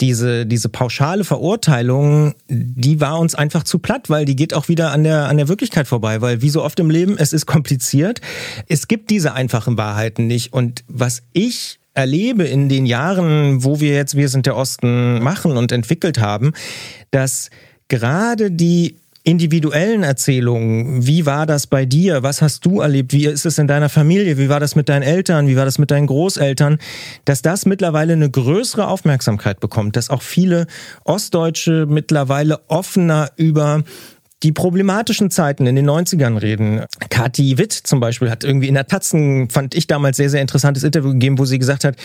Speaker 7: diese, diese pauschale Verurteilung, die war uns einfach zu platt, weil die geht auch wieder an der, an der Wirklichkeit vorbei. Weil wie so oft im Leben, es ist kompliziert. Es gibt diese einfachen Wahrheiten nicht. Und was ich erlebe in den Jahren, wo wir jetzt Wir sind der Osten machen und entwickelt haben, dass gerade die individuellen Erzählungen, wie war das bei dir, was hast du erlebt, wie ist es in deiner Familie, wie war das mit deinen Eltern, wie war das mit deinen Großeltern, dass das mittlerweile eine größere Aufmerksamkeit bekommt, dass auch viele Ostdeutsche mittlerweile offener über die problematischen Zeiten in den 90ern reden. Kathi Witt zum Beispiel hat irgendwie in der Tatzen, fand ich damals sehr, sehr interessantes Interview gegeben, wo sie gesagt hat,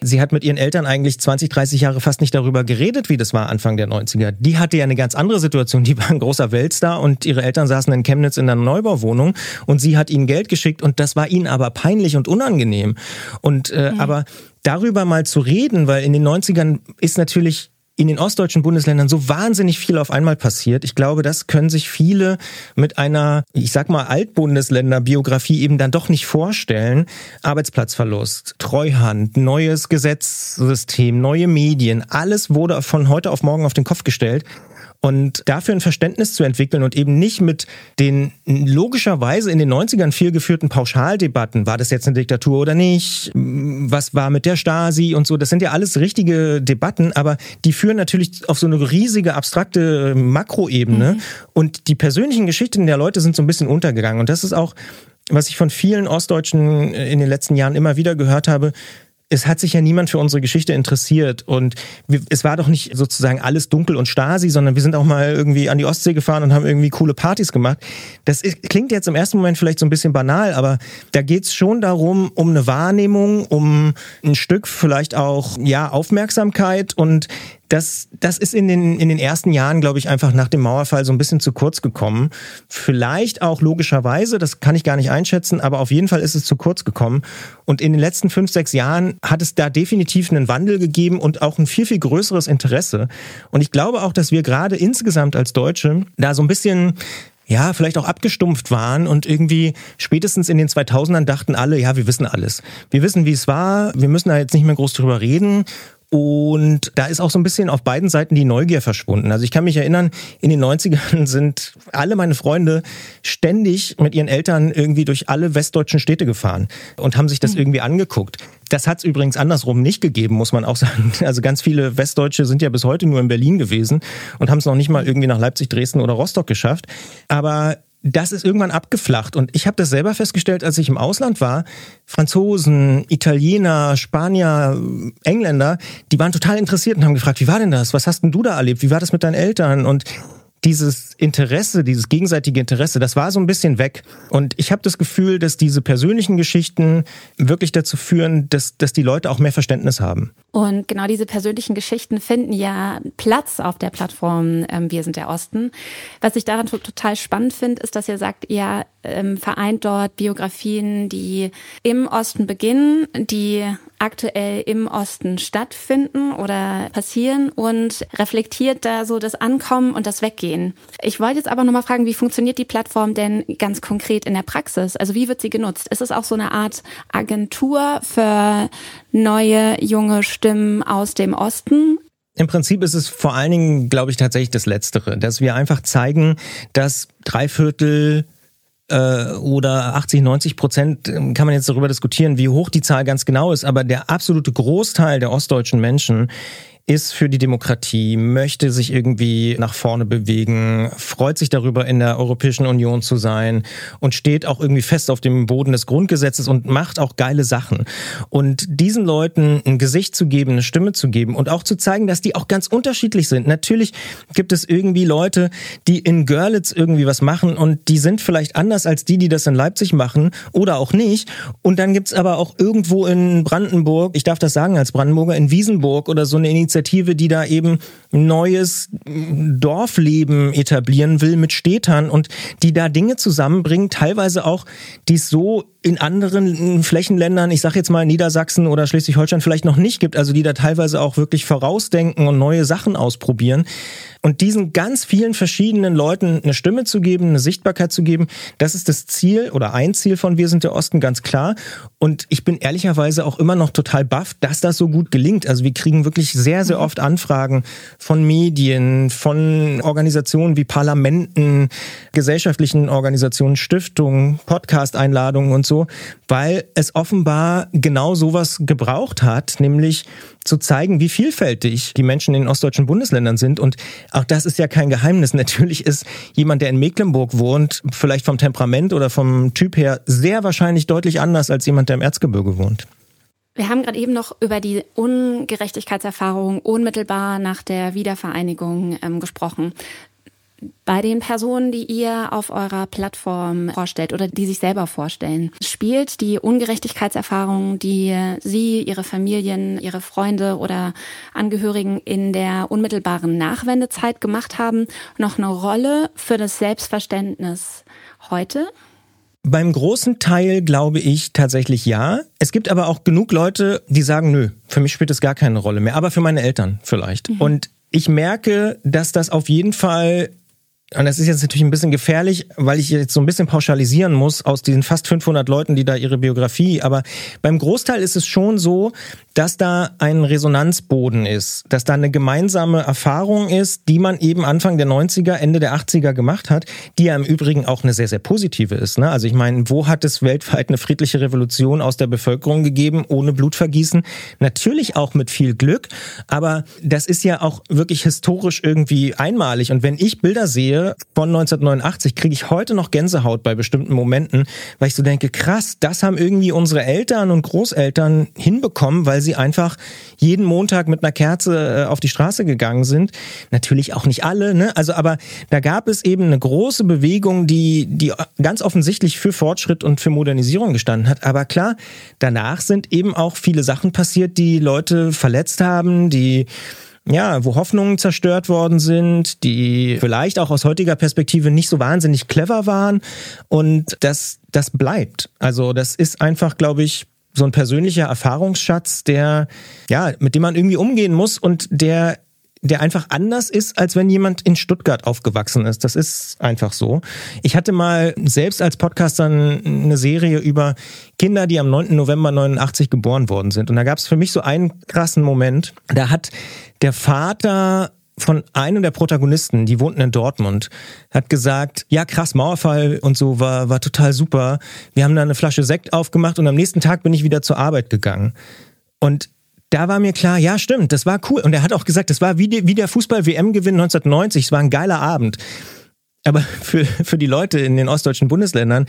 Speaker 7: sie hat mit ihren Eltern eigentlich 20, 30 Jahre fast nicht darüber geredet, wie das war Anfang der 90er. Die hatte ja eine ganz andere Situation. Die war ein großer Weltstar und ihre Eltern saßen in Chemnitz in einer Neubauwohnung und sie hat ihnen Geld geschickt und das war ihnen aber peinlich und unangenehm. Und äh, mhm. aber darüber mal zu reden, weil in den 90ern ist natürlich in den ostdeutschen Bundesländern so wahnsinnig viel auf einmal passiert. Ich glaube, das können sich viele mit einer, ich sag mal, Altbundesländer-Biografie eben dann doch nicht vorstellen. Arbeitsplatzverlust, Treuhand, neues Gesetzessystem, neue Medien, alles wurde von heute auf morgen auf den Kopf gestellt. Und dafür ein Verständnis zu entwickeln und eben nicht mit den logischerweise in den 90ern viel geführten Pauschaldebatten, war das jetzt eine Diktatur oder nicht, was war mit der Stasi und so, das sind ja alles richtige Debatten, aber die führen natürlich auf so eine riesige, abstrakte Makroebene mhm. und die persönlichen Geschichten der Leute sind so ein bisschen untergegangen. Und das ist auch, was ich von vielen Ostdeutschen in den letzten Jahren immer wieder gehört habe, es hat sich ja niemand für unsere Geschichte interessiert und wir, es war doch nicht sozusagen alles dunkel und Stasi, sondern wir sind auch mal irgendwie an die Ostsee gefahren und haben irgendwie coole Partys gemacht. Das ist, klingt jetzt im ersten Moment vielleicht so ein bisschen banal, aber da geht's schon darum, um eine Wahrnehmung, um ein Stück vielleicht auch ja Aufmerksamkeit und das, das ist in den, in den ersten Jahren, glaube ich, einfach nach dem Mauerfall so ein bisschen zu kurz gekommen. Vielleicht auch logischerweise, das kann ich gar nicht einschätzen, aber auf jeden Fall ist es zu kurz gekommen. Und in den letzten fünf, sechs Jahren hat es da definitiv einen Wandel gegeben und auch ein viel, viel größeres Interesse. Und ich glaube auch, dass wir gerade insgesamt als Deutsche da so ein bisschen ja, vielleicht auch abgestumpft waren und irgendwie spätestens in den 2000ern dachten alle, ja, wir wissen alles. Wir wissen, wie es war, wir müssen da jetzt nicht mehr groß drüber reden und da ist auch so ein bisschen auf beiden Seiten die Neugier verschwunden. Also ich kann mich erinnern, in den 90ern sind alle meine Freunde ständig mit ihren Eltern irgendwie durch alle westdeutschen Städte gefahren und haben sich das mhm. irgendwie angeguckt. Das hat es übrigens andersrum nicht gegeben, muss man auch sagen. Also ganz viele Westdeutsche sind ja bis heute nur in Berlin gewesen und haben es noch nicht mal irgendwie nach Leipzig, Dresden oder Rostock geschafft. Aber das ist irgendwann abgeflacht. Und ich habe das selber festgestellt, als ich im Ausland war. Franzosen, Italiener, Spanier, Engländer, die waren total interessiert und haben gefragt, wie war denn das? Was hast denn du da erlebt? Wie war das mit deinen Eltern? Und dieses Interesse, dieses gegenseitige Interesse, das war so ein bisschen weg. Und ich habe das Gefühl, dass diese persönlichen Geschichten wirklich dazu führen, dass, dass die Leute auch mehr Verständnis haben.
Speaker 5: Und genau diese persönlichen Geschichten finden ja Platz auf der Plattform ähm, Wir sind der Osten. Was ich daran total spannend finde, ist, dass ihr sagt, ihr ähm, vereint dort Biografien, die im Osten beginnen, die aktuell im Osten stattfinden oder passieren und reflektiert da so das Ankommen und das Weggehen. Ich wollte jetzt aber nochmal fragen, wie funktioniert die Plattform denn ganz konkret in der Praxis? Also wie wird sie genutzt? Ist es auch so eine Art Agentur für neue, junge Stimmen aus dem Osten?
Speaker 7: Im Prinzip ist es vor allen Dingen, glaube ich, tatsächlich das Letztere, dass wir einfach zeigen, dass drei Viertel äh, oder 80, 90 Prozent, ähm, kann man jetzt darüber diskutieren, wie hoch die Zahl ganz genau ist, aber der absolute Großteil der ostdeutschen Menschen ist für die Demokratie, möchte sich irgendwie nach vorne bewegen, freut sich darüber, in der Europäischen Union zu sein und steht auch irgendwie fest auf dem Boden des Grundgesetzes und macht auch geile Sachen. Und diesen Leuten ein Gesicht zu geben, eine Stimme zu geben und auch zu zeigen, dass die auch ganz unterschiedlich sind. Natürlich gibt es irgendwie Leute, die in Görlitz irgendwie was machen und die sind vielleicht anders als die, die das in Leipzig machen oder auch nicht. Und dann gibt's aber auch irgendwo in Brandenburg, ich darf das sagen als Brandenburger, in Wiesenburg oder so eine Initiative, Initiative, die da eben neues Dorfleben etablieren will mit Städtern und die da Dinge zusammenbringen, teilweise auch, die es so in anderen Flächenländern, ich sage jetzt mal Niedersachsen oder Schleswig-Holstein vielleicht noch nicht gibt, also die da teilweise auch wirklich vorausdenken und neue Sachen ausprobieren. Und diesen ganz vielen verschiedenen Leuten eine Stimme zu geben, eine Sichtbarkeit zu geben, das ist das Ziel oder ein Ziel von Wir sind der Osten ganz klar. Und ich bin ehrlicherweise auch immer noch total baff, dass das so gut gelingt. Also wir kriegen wirklich sehr, sehr oft Anfragen von Medien, von Organisationen wie Parlamenten, gesellschaftlichen Organisationen, Stiftungen, Podcast-Einladungen und so, weil es offenbar genau sowas gebraucht hat, nämlich zu zeigen, wie vielfältig die Menschen in den ostdeutschen Bundesländern sind. Und auch das ist ja kein Geheimnis. Natürlich ist jemand, der in Mecklenburg wohnt, vielleicht vom Temperament oder vom Typ her sehr wahrscheinlich deutlich anders als jemand, der im Erzgebirge wohnt.
Speaker 5: Wir haben gerade eben noch über die Ungerechtigkeitserfahrung unmittelbar nach der Wiedervereinigung ähm, gesprochen bei den Personen, die ihr auf eurer Plattform vorstellt oder die sich selber vorstellen, spielt die Ungerechtigkeitserfahrung, die Sie, Ihre Familien, Ihre Freunde oder Angehörigen in der unmittelbaren Nachwendezeit gemacht haben, noch eine Rolle für das Selbstverständnis heute?
Speaker 7: Beim großen Teil glaube ich tatsächlich ja. Es gibt aber auch genug Leute, die sagen, nö, für mich spielt es gar keine Rolle mehr, aber für meine Eltern vielleicht. Mhm. Und ich merke, dass das auf jeden Fall und das ist jetzt natürlich ein bisschen gefährlich, weil ich jetzt so ein bisschen pauschalisieren muss aus diesen fast 500 Leuten, die da ihre Biografie, aber beim Großteil ist es schon so, dass da ein Resonanzboden ist, dass da eine gemeinsame Erfahrung ist, die man eben Anfang der 90er, Ende der 80er gemacht hat, die ja im Übrigen auch eine sehr, sehr positive ist. Ne? Also ich meine, wo hat es weltweit eine friedliche Revolution aus der Bevölkerung gegeben, ohne Blutvergießen? Natürlich auch mit viel Glück, aber das ist ja auch wirklich historisch irgendwie einmalig. Und wenn ich Bilder sehe von 1989, kriege ich heute noch Gänsehaut bei bestimmten Momenten, weil ich so denke, krass, das haben irgendwie unsere Eltern und Großeltern hinbekommen, weil sie einfach jeden Montag mit einer Kerze äh, auf die Straße gegangen sind. Natürlich auch nicht alle, ne? Also, aber da gab es eben eine große Bewegung, die, die ganz offensichtlich für Fortschritt und für Modernisierung gestanden hat. Aber klar, danach sind eben auch viele Sachen passiert, die Leute verletzt haben, die ja, wo Hoffnungen zerstört worden sind, die vielleicht auch aus heutiger Perspektive nicht so wahnsinnig clever waren. Und das, das bleibt. Also das ist einfach, glaube ich, so ein persönlicher Erfahrungsschatz, der, ja, mit dem man irgendwie umgehen muss und der der einfach anders ist, als wenn jemand in Stuttgart aufgewachsen ist. Das ist einfach so. Ich hatte mal selbst als Podcaster eine Serie über Kinder, die am 9. November 89 geboren worden sind. Und da gab es für mich so einen krassen Moment. Da hat der Vater von einem der Protagonisten, die wohnten in Dortmund, hat gesagt, ja krass, Mauerfall und so war, war total super. Wir haben da eine Flasche Sekt aufgemacht und am nächsten Tag bin ich wieder zur Arbeit gegangen. Und da war mir klar, ja, stimmt, das war cool. Und er hat auch gesagt, das war wie, die, wie der Fußball-WM-Gewinn 1990. Es war ein geiler Abend. Aber für, für die Leute in den ostdeutschen Bundesländern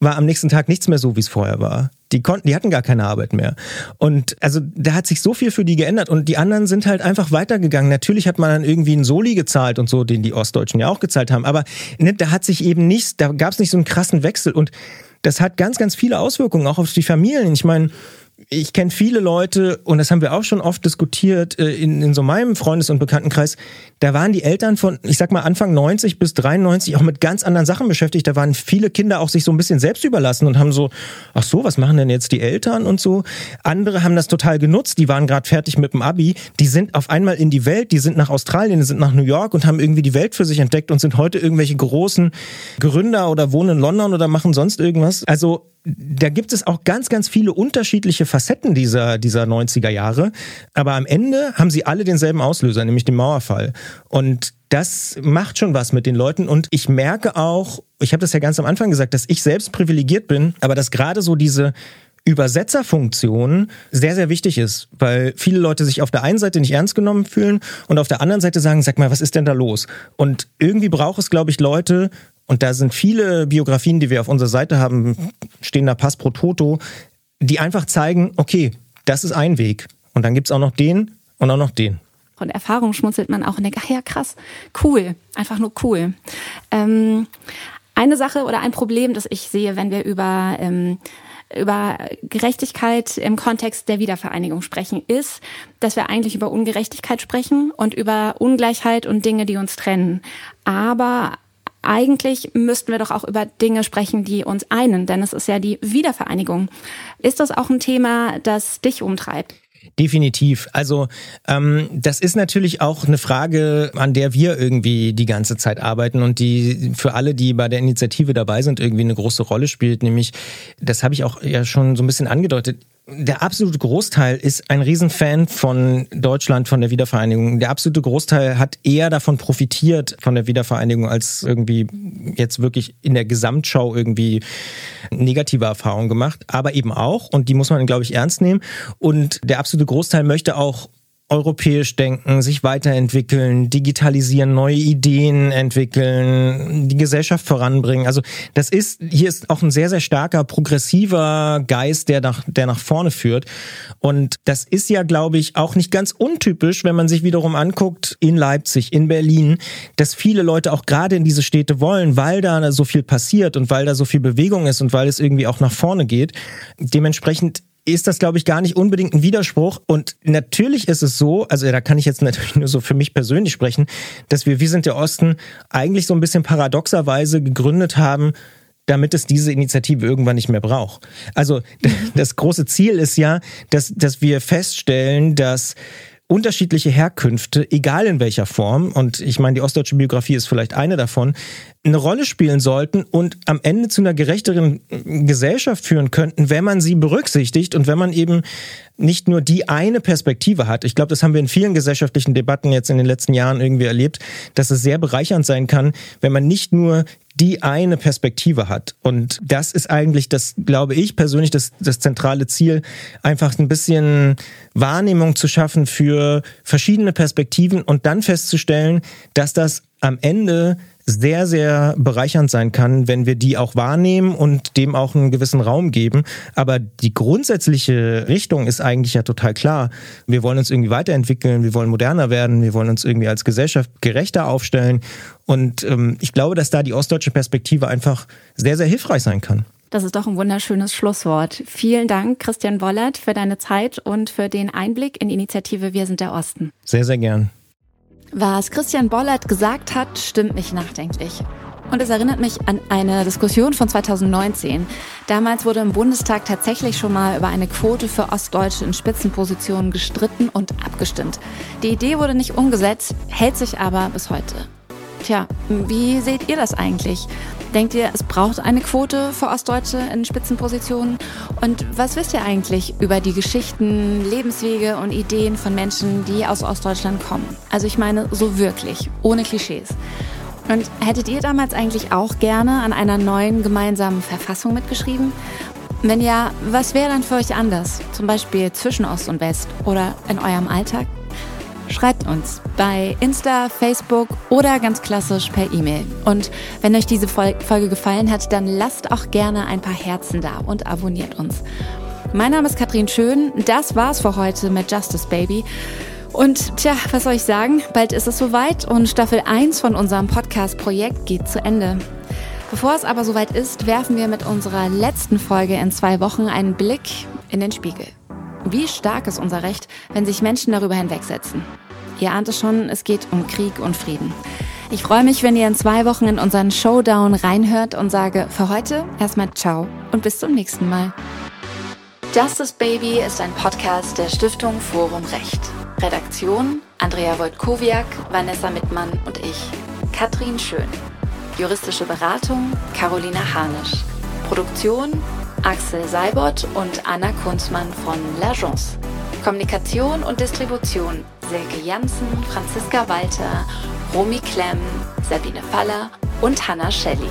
Speaker 7: war am nächsten Tag nichts mehr so, wie es vorher war. Die konnten, die hatten gar keine Arbeit mehr. Und also da hat sich so viel für die geändert und die anderen sind halt einfach weitergegangen. Natürlich hat man dann irgendwie einen Soli gezahlt und so, den die Ostdeutschen ja auch gezahlt haben. Aber ne, da hat sich eben nichts, da gab es nicht so einen krassen Wechsel und das hat ganz, ganz viele Auswirkungen auch auf die Familien. Ich meine, ich kenne viele Leute, und das haben wir auch schon oft diskutiert, äh, in, in so meinem Freundes- und Bekanntenkreis, da waren die Eltern von, ich sag mal, Anfang 90 bis 93 auch mit ganz anderen Sachen beschäftigt. Da waren viele Kinder auch sich so ein bisschen selbst überlassen und haben so, ach so, was machen denn jetzt die Eltern und so. Andere haben das total genutzt, die waren gerade fertig mit dem Abi, die sind auf einmal in die Welt, die sind nach Australien, die sind nach New York und haben irgendwie die Welt für sich entdeckt und sind heute irgendwelche großen Gründer oder wohnen in London oder machen sonst irgendwas. Also da gibt es auch ganz, ganz viele unterschiedliche Facetten dieser, dieser 90er Jahre. Aber am Ende haben sie alle denselben Auslöser, nämlich den Mauerfall. Und das macht schon was mit den Leuten. Und ich merke auch, ich habe das ja ganz am Anfang gesagt, dass ich selbst privilegiert bin, aber dass gerade so diese Übersetzerfunktion sehr, sehr wichtig ist, weil viele Leute sich auf der einen Seite nicht ernst genommen fühlen und auf der anderen Seite sagen, sag mal, was ist denn da los? Und irgendwie braucht es, glaube ich, Leute, und da sind viele Biografien, die wir auf unserer Seite haben, stehen da Pass pro Toto, die einfach zeigen, okay, das ist ein Weg. Und dann gibt's auch noch den und auch noch den.
Speaker 8: Von Erfahrung schmunzelt man auch und denkt, ach ja, krass, cool, einfach nur cool. Ähm, eine Sache oder ein Problem, das ich sehe, wenn wir über ähm, über Gerechtigkeit im Kontext der Wiedervereinigung sprechen, ist, dass wir eigentlich über Ungerechtigkeit sprechen und über Ungleichheit und Dinge, die uns trennen. Aber eigentlich müssten wir doch auch über Dinge sprechen, die uns einen, denn es ist ja die Wiedervereinigung. Ist das auch ein Thema, das dich umtreibt?
Speaker 7: Definitiv. Also ähm, das ist natürlich auch eine Frage, an der wir irgendwie die ganze Zeit arbeiten und die für alle, die bei der Initiative dabei sind, irgendwie eine große Rolle spielt. Nämlich, das habe ich auch ja schon so ein bisschen angedeutet, der absolute Großteil ist ein Riesenfan von Deutschland, von der Wiedervereinigung. Der absolute Großteil hat eher davon profitiert, von der Wiedervereinigung, als irgendwie jetzt wirklich in der Gesamtschau irgendwie negative Erfahrungen gemacht. Aber eben auch, und die muss man, glaube ich, ernst nehmen. Und der absolute Großteil möchte auch europäisch denken, sich weiterentwickeln, digitalisieren, neue Ideen entwickeln, die Gesellschaft voranbringen. Also das ist, hier ist auch ein sehr, sehr starker progressiver Geist, der nach, der nach vorne führt. Und das ist ja, glaube ich, auch nicht ganz untypisch, wenn man sich wiederum anguckt in Leipzig, in Berlin, dass viele Leute auch gerade in diese Städte wollen, weil da so viel passiert und weil da so viel Bewegung ist und weil es irgendwie auch nach vorne geht. Dementsprechend ist das, glaube ich, gar nicht unbedingt ein Widerspruch. Und natürlich ist es so, also da kann ich jetzt natürlich nur so für mich persönlich sprechen, dass wir, wir sind der Osten, eigentlich so ein bisschen paradoxerweise gegründet haben, damit es diese Initiative irgendwann nicht mehr braucht. Also das große Ziel ist ja, dass, dass wir feststellen, dass unterschiedliche Herkünfte, egal in welcher Form, und ich meine, die ostdeutsche Biografie ist vielleicht eine davon, eine Rolle spielen sollten und am Ende zu einer gerechteren Gesellschaft führen könnten, wenn man sie berücksichtigt und wenn man eben nicht nur die eine Perspektive hat. Ich glaube, das haben wir in vielen gesellschaftlichen Debatten jetzt in den letzten Jahren irgendwie erlebt, dass es sehr bereichernd sein kann, wenn man nicht nur die eine Perspektive hat. Und das ist eigentlich das, glaube ich persönlich, das, das zentrale Ziel, einfach ein bisschen Wahrnehmung zu schaffen für verschiedene Perspektiven und dann festzustellen, dass das am Ende sehr, sehr bereichernd sein kann, wenn wir die auch wahrnehmen und dem auch einen gewissen Raum geben. Aber die grundsätzliche Richtung ist eigentlich ja total klar. Wir wollen uns irgendwie weiterentwickeln, wir wollen moderner werden, wir wollen uns irgendwie als Gesellschaft gerechter aufstellen. Und ähm, ich glaube, dass da die ostdeutsche Perspektive einfach sehr, sehr hilfreich sein kann.
Speaker 5: Das ist doch ein wunderschönes Schlusswort. Vielen Dank, Christian Wollert, für deine Zeit und für den Einblick in die Initiative Wir sind der Osten.
Speaker 7: Sehr, sehr gern.
Speaker 5: Was Christian Bollert gesagt hat, stimmt mich nachdenklich. Und es erinnert mich an eine Diskussion von 2019. Damals wurde im Bundestag tatsächlich schon mal über eine Quote für Ostdeutsche in Spitzenpositionen gestritten und abgestimmt. Die Idee wurde nicht umgesetzt, hält sich aber bis heute. Tja, wie seht ihr das eigentlich? Denkt ihr, es braucht eine Quote für Ostdeutsche in Spitzenpositionen? Und was wisst ihr eigentlich über die Geschichten, Lebenswege und Ideen von Menschen, die aus Ostdeutschland kommen? Also ich meine so wirklich, ohne Klischees. Und hättet ihr damals eigentlich auch gerne an einer neuen gemeinsamen Verfassung mitgeschrieben? Wenn ja, was wäre dann für euch anders? Zum Beispiel zwischen Ost und West oder in eurem Alltag? Schreibt uns bei Insta, Facebook oder ganz klassisch per E-Mail. Und wenn euch diese Folge gefallen hat, dann lasst auch gerne ein paar Herzen da und abonniert uns. Mein Name ist Katrin Schön. Das war's für heute mit Justice Baby. Und tja, was soll ich sagen? Bald ist es soweit und Staffel 1 von unserem Podcast-Projekt geht zu Ende. Bevor es aber soweit ist, werfen wir mit unserer letzten Folge in zwei Wochen einen Blick in den Spiegel. Wie stark ist unser Recht, wenn sich Menschen darüber hinwegsetzen? Ihr ahnt es schon, es geht um Krieg und Frieden. Ich freue mich, wenn ihr in zwei Wochen in unseren Showdown reinhört und sage für heute erstmal ciao und bis zum nächsten Mal. Justice Baby ist ein Podcast der Stiftung Forum Recht. Redaktion Andrea Wojtkowiak, Vanessa Mittmann und ich, Katrin Schön. Juristische Beratung Carolina Harnisch. Produktion Axel Seibert und Anna Kunzmann von L'Agence. Kommunikation und Distribution Silke Janssen, Franziska Walter, Romy Klemm, Sabine Faller und Hanna Shelley.